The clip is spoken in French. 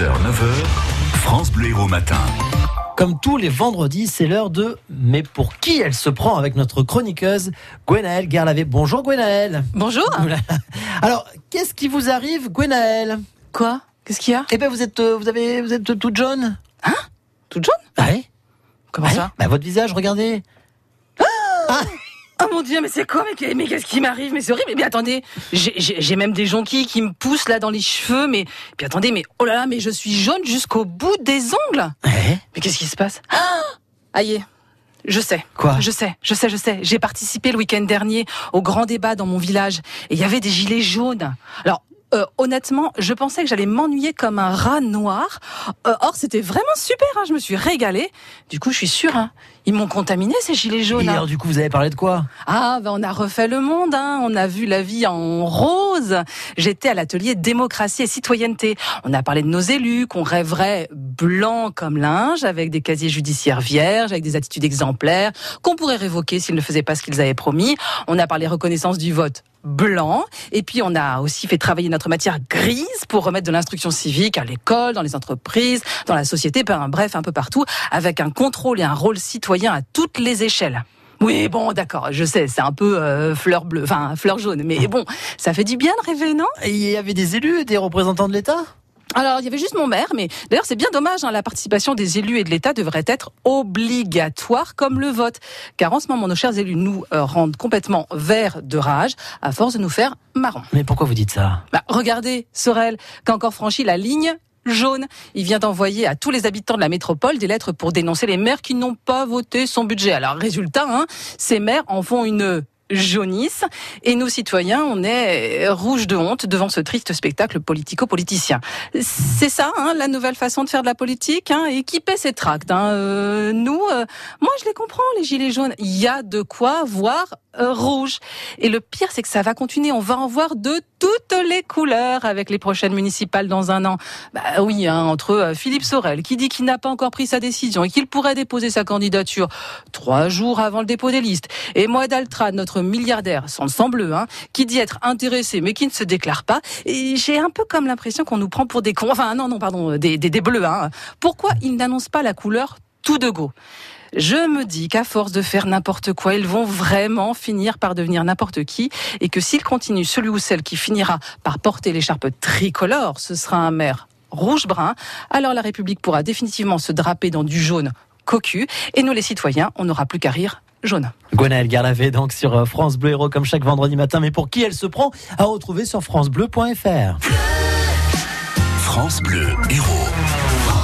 6h, 9h, France Bleu Héros Matin. Comme tous les vendredis, c'est l'heure de Mais pour qui elle se prend avec notre chroniqueuse Gwenaëlle Garlavé. Bonjour Gwenaëlle. Bonjour. Alors, qu'est-ce qui vous arrive Gwenaëlle? Quoi? Qu'est-ce qu'il y a? Eh bien, vous êtes, euh, vous avez, vous êtes toute jaune. Toute jaune? Ah oui Comment Ah ça? Bah, Votre visage, regardez. Oh mon dieu, mais c'est quoi Mais, qu'est- mais qu'est-ce qui m'arrive Mais c'est horrible. Mais attendez, j'ai- même des jonquilles qui me poussent là dans les cheveux. Mais puis attendez, mais oh là là, mais je suis jaune jusqu'au bout des ongles. Mais qu'est-ce qui se passe? Ah Aïe. Je sais. Quoi? Je sais, je sais, je sais. J'ai participé le week-end dernier au grand débat dans mon village et il y avait des gilets jaunes. Alors, euh, honnêtement, je pensais que j'allais m'ennuyer comme un rat noir. Euh, or, c'était vraiment super. hein, Je me suis régalée. Du coup, je suis sûre, hein, ils m'ont contaminé ces gilets jaunes. Et hein. du coup, vous avez parlé de quoi? Ah, ben on a refait le monde, hein. on a vu la vie en rose. J'étais à l'atelier démocratie et citoyenneté. On a parlé de nos élus, qu'on rêverait blancs comme linge, avec des casiers judiciaires vierges, avec des attitudes exemplaires, qu'on pourrait révoquer s'ils ne faisaient pas ce qu'ils avaient promis. On a parlé reconnaissance du vote blanc. Et puis on a aussi fait travailler notre matière grise pour remettre de l'instruction civique à l'école, dans les entreprises, dans la société, bref, un peu partout, avec un contrôle et un rôle citoyen à toutes les échelles. Oui, bon, d'accord, je sais, c'est un peu euh, fleur bleue, enfin fleur jaune, mais bon, ça fait du bien de rêver, non? Il y avait des élus, des représentants de l'État? Alors, il y avait juste mon maire, mais d'ailleurs, c'est bien dommage. hein, la participation des élus et de l'État devrait être obligatoire comme le vote. Car en ce moment, nos chers élus nous euh, rendent complètement verts de rage à force de nous faire marron. Mais pourquoi vous dites ça? Bah, regardez, Sorel, qui a encore franchi la ligne jaune. Il vient d'envoyer à tous les habitants de la métropole des lettres pour dénoncer les maires qui n'ont pas voté son budget. Alors, résultat, hein, ces maires en font une jaunisse et nous citoyens on est rouge de honte devant ce triste spectacle politico-politicien. C'est ça hein, la nouvelle façon de faire de la politique hein, équiper ses tracts. Hein. Euh, nous, euh, moi je les comprends les gilets jaunes. Il y a de quoi voir euh, rouge. Et le pire c'est que ça va continuer. On va en voir de toutes les couleurs avec les prochaines municipales dans un an. Bah oui, hein, entre euh, Philippe Sorel qui dit qu'il n'a pas encore pris sa décision et qu'il pourrait déposer sa candidature trois jours avant le dépôt des listes, et Moed Altra, notre milliardaire, sans le sang bleu, hein, qui dit être intéressé mais qui ne se déclare pas. Et j'ai un peu comme l'impression qu'on nous prend pour des cons. Enfin non, non, pardon, des, des, des bleus. Hein. Pourquoi ils n'annoncent pas la couleur tout de go? Je me dis qu'à force de faire n'importe quoi, ils vont vraiment finir par devenir n'importe qui et que s'ils continuent, celui ou celle qui finira par porter l'écharpe tricolore, ce sera un maire rouge-brun, alors la République pourra définitivement se draper dans du jaune cocu et nous les citoyens, on n'aura plus qu'à rire jaune. Gwenaëlle Garlavé, donc sur euh, France Bleu Héros, comme chaque vendredi matin. Mais pour qui elle se prend À retrouver sur FranceBleu.fr. France Bleu Héros.